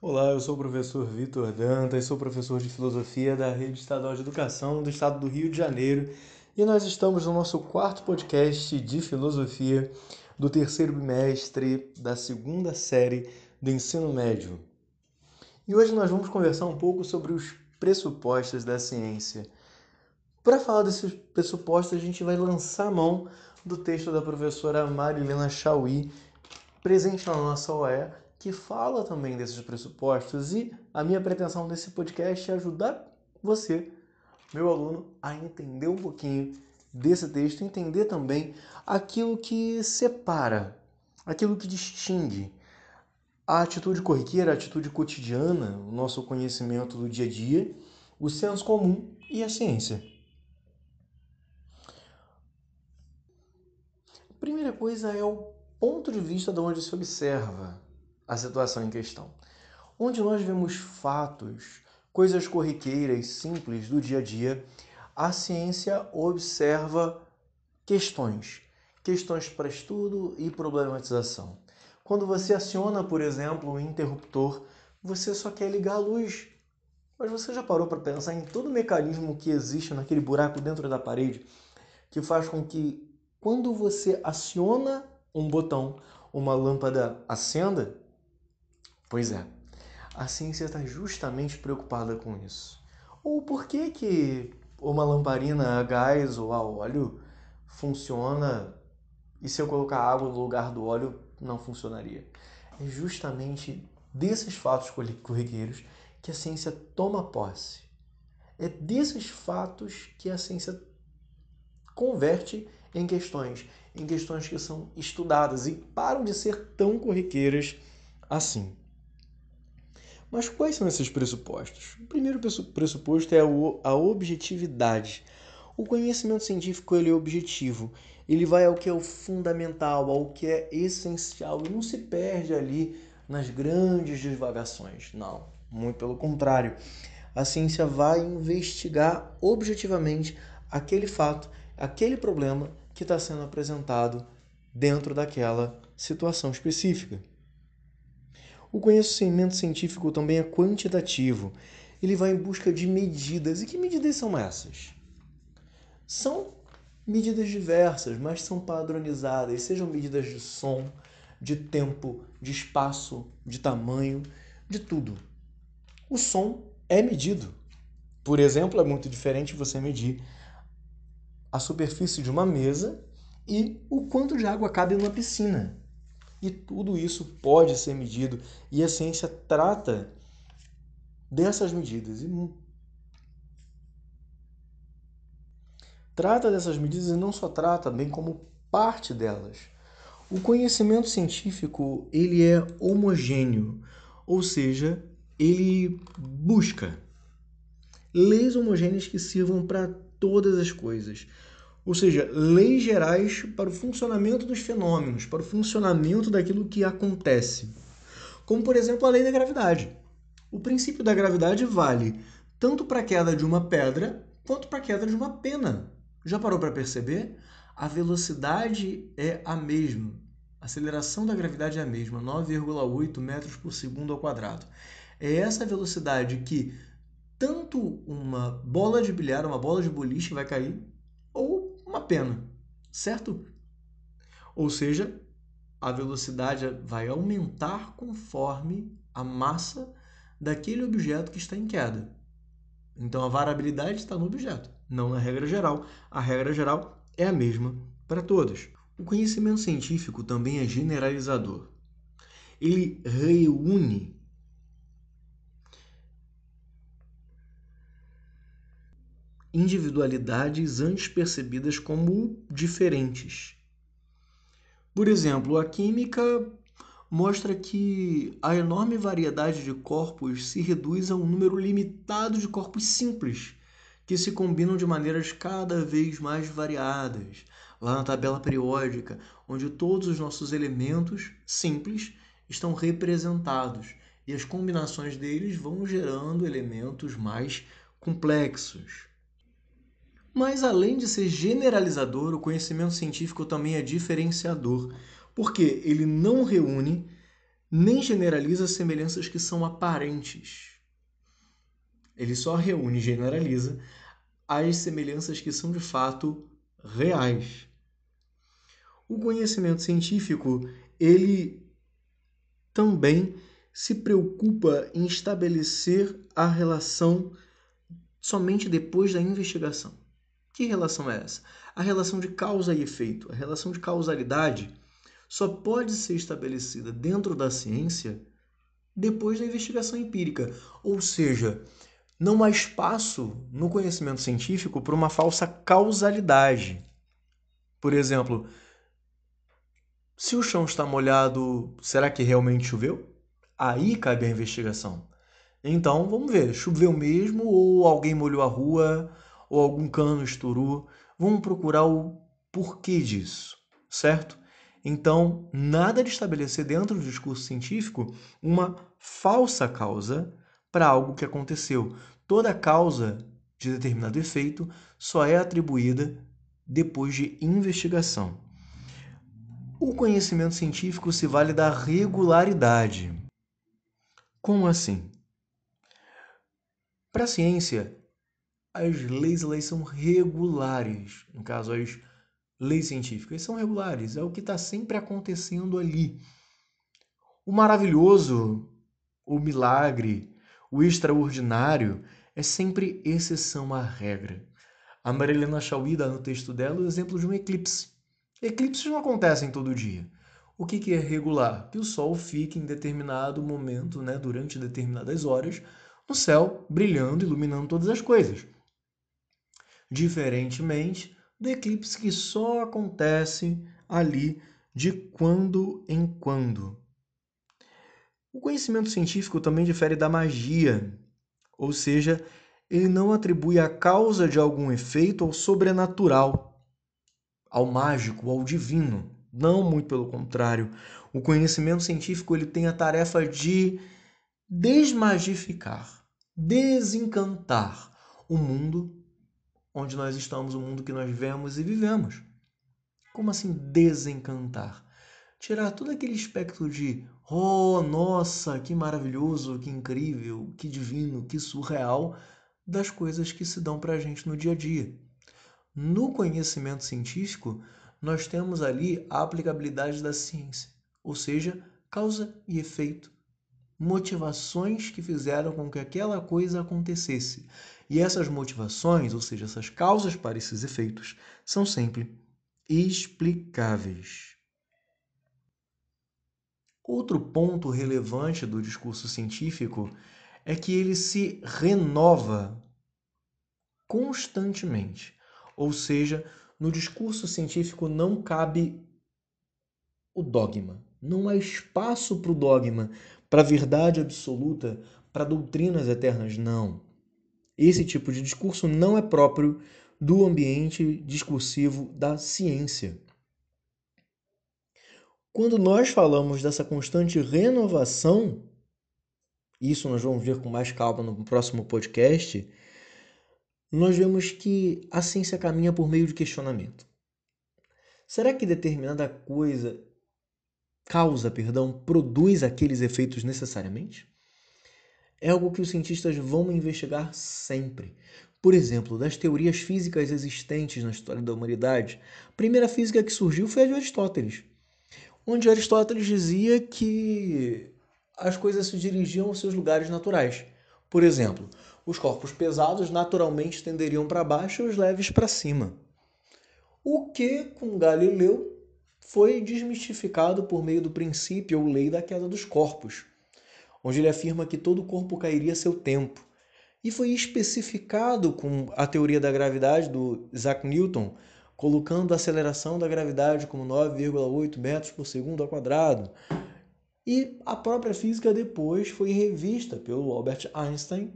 Olá, eu sou o professor Vitor Dantas, sou professor de filosofia da Rede Estadual de Educação do Estado do Rio de Janeiro e nós estamos no nosso quarto podcast de filosofia do terceiro bimestre da segunda série do ensino médio. E hoje nós vamos conversar um pouco sobre os pressupostos da ciência. Para falar desses pressupostos, a gente vai lançar a mão do texto da professora Marilena Chauí, presente na nossa OE, que fala também desses pressupostos. E a minha pretensão desse podcast é ajudar você, meu aluno, a entender um pouquinho desse texto, entender também aquilo que separa, aquilo que distingue a atitude corriqueira, a atitude cotidiana, o nosso conhecimento do dia a dia, o senso comum e a ciência. A primeira coisa é o ponto de vista de onde se observa a situação em questão. Onde nós vemos fatos, coisas corriqueiras, simples do dia a dia, a ciência observa questões, questões para estudo e problematização. Quando você aciona, por exemplo, o interruptor, você só quer ligar a luz. Mas você já parou para pensar em todo o mecanismo que existe naquele buraco dentro da parede que faz com que quando você aciona um botão, uma lâmpada acenda? Pois é, a ciência está justamente preocupada com isso. Ou por que, que uma lamparina a gás ou a óleo funciona e se eu colocar água no lugar do óleo não funcionaria? É justamente desses fatos corriqueiros que a ciência toma posse. É desses fatos que a ciência converte em questões, em questões que são estudadas e param de ser tão corriqueiras assim. Mas quais são esses pressupostos? O primeiro pressuposto é a objetividade. O conhecimento científico ele é objetivo. Ele vai ao que é o fundamental, ao que é essencial e não se perde ali nas grandes divagações. Não, muito pelo contrário. A ciência vai investigar objetivamente aquele fato, aquele problema que está sendo apresentado dentro daquela situação específica. O conhecimento científico também é quantitativo. Ele vai em busca de medidas. E que medidas são essas? São medidas diversas, mas são padronizadas, sejam medidas de som, de tempo, de espaço, de tamanho, de tudo. O som é medido. Por exemplo, é muito diferente você medir a superfície de uma mesa e o quanto de água cabe numa piscina. E tudo isso pode ser medido. E a ciência trata dessas medidas. E trata dessas medidas e não só trata, bem como parte delas. O conhecimento científico, ele é homogêneo, ou seja, ele busca leis homogêneas que sirvam para todas as coisas ou seja, leis gerais para o funcionamento dos fenômenos, para o funcionamento daquilo que acontece. Como, por exemplo, a lei da gravidade. O princípio da gravidade vale tanto para a queda de uma pedra quanto para a queda de uma pena. Já parou para perceber? A velocidade é a mesma. A aceleração da gravidade é a mesma, 9,8 metros por segundo ao quadrado. É essa velocidade que tanto uma bola de bilhar, uma bola de boliche vai cair, pena, certo? Ou seja, a velocidade vai aumentar conforme a massa daquele objeto que está em queda. Então a variabilidade está no objeto, não na regra geral. A regra geral é a mesma para todos. O conhecimento científico também é generalizador. Ele reúne individualidades antes percebidas como diferentes. Por exemplo, a química mostra que a enorme variedade de corpos se reduz a um número limitado de corpos simples, que se combinam de maneiras cada vez mais variadas. Lá na tabela periódica, onde todos os nossos elementos simples estão representados e as combinações deles vão gerando elementos mais complexos. Mas além de ser generalizador, o conhecimento científico também é diferenciador, porque ele não reúne nem generaliza semelhanças que são aparentes. Ele só reúne e generaliza as semelhanças que são de fato reais. O conhecimento científico, ele também se preocupa em estabelecer a relação somente depois da investigação. Que relação é essa? A relação de causa e efeito. A relação de causalidade só pode ser estabelecida dentro da ciência depois da investigação empírica. Ou seja, não há espaço no conhecimento científico para uma falsa causalidade. Por exemplo, se o chão está molhado, será que realmente choveu? Aí cabe a investigação. Então, vamos ver, choveu mesmo ou alguém molhou a rua ou algum cano estourou? Vamos procurar o porquê disso, certo? Então, nada de estabelecer dentro do discurso científico uma falsa causa para algo que aconteceu. Toda causa de determinado efeito só é atribuída depois de investigação. O conhecimento científico se vale da regularidade. Como assim? Para a ciência, as leis elas são regulares. No caso, as leis científicas são regulares. É o que está sempre acontecendo ali. O maravilhoso, o milagre, o extraordinário é sempre exceção à regra. A Marilena Chauí dá no texto dela o exemplo de um eclipse. Eclipses não acontecem todo dia. O que, que é regular? Que o Sol fique em determinado momento, né, durante determinadas horas, no céu, brilhando, iluminando todas as coisas. Diferentemente do eclipse que só acontece ali de quando em quando. O conhecimento científico também difere da magia, ou seja, ele não atribui a causa de algum efeito ao sobrenatural ao mágico, ao divino. Não muito pelo contrário. O conhecimento científico ele tem a tarefa de desmagificar, desencantar o mundo onde nós estamos, o mundo que nós vemos e vivemos. Como assim desencantar? Tirar todo aquele espectro de oh, nossa, que maravilhoso, que incrível, que divino, que surreal das coisas que se dão para a gente no dia a dia. No conhecimento científico, nós temos ali a aplicabilidade da ciência, ou seja, causa e efeito, motivações que fizeram com que aquela coisa acontecesse. E essas motivações, ou seja, essas causas para esses efeitos, são sempre explicáveis. Outro ponto relevante do discurso científico é que ele se renova constantemente. Ou seja, no discurso científico não cabe o dogma. Não há espaço para o dogma, para a verdade absoluta, para doutrinas eternas. Não. Esse tipo de discurso não é próprio do ambiente discursivo da ciência. Quando nós falamos dessa constante renovação, isso nós vamos ver com mais calma no próximo podcast nós vemos que a ciência caminha por meio de questionamento. Será que determinada coisa causa, perdão, produz aqueles efeitos necessariamente? É algo que os cientistas vão investigar sempre. Por exemplo, das teorias físicas existentes na história da humanidade, a primeira física que surgiu foi a de Aristóteles, onde Aristóteles dizia que as coisas se dirigiam aos seus lugares naturais. Por exemplo, os corpos pesados naturalmente tenderiam para baixo e os leves para cima. O que, com Galileu, foi desmistificado por meio do princípio ou lei da queda dos corpos, onde ele afirma que todo corpo cairia a seu tempo. E foi especificado com a teoria da gravidade do Isaac Newton, colocando a aceleração da gravidade como 9,8 metros por segundo ao quadrado. E a própria física depois foi revista pelo Albert Einstein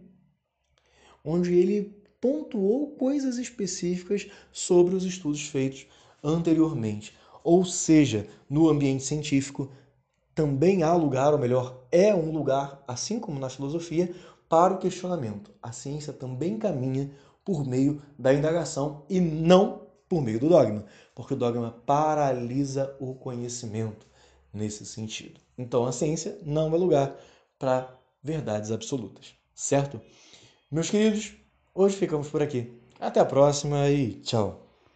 onde ele pontuou coisas específicas sobre os estudos feitos anteriormente. Ou seja, no ambiente científico também há lugar, ou melhor, é um lugar, assim como na filosofia, para o questionamento. A ciência também caminha por meio da indagação e não por meio do dogma, porque o dogma paralisa o conhecimento nesse sentido. Então a ciência não é lugar para verdades absolutas, certo? Meus queridos, hoje ficamos por aqui. Até a próxima e tchau!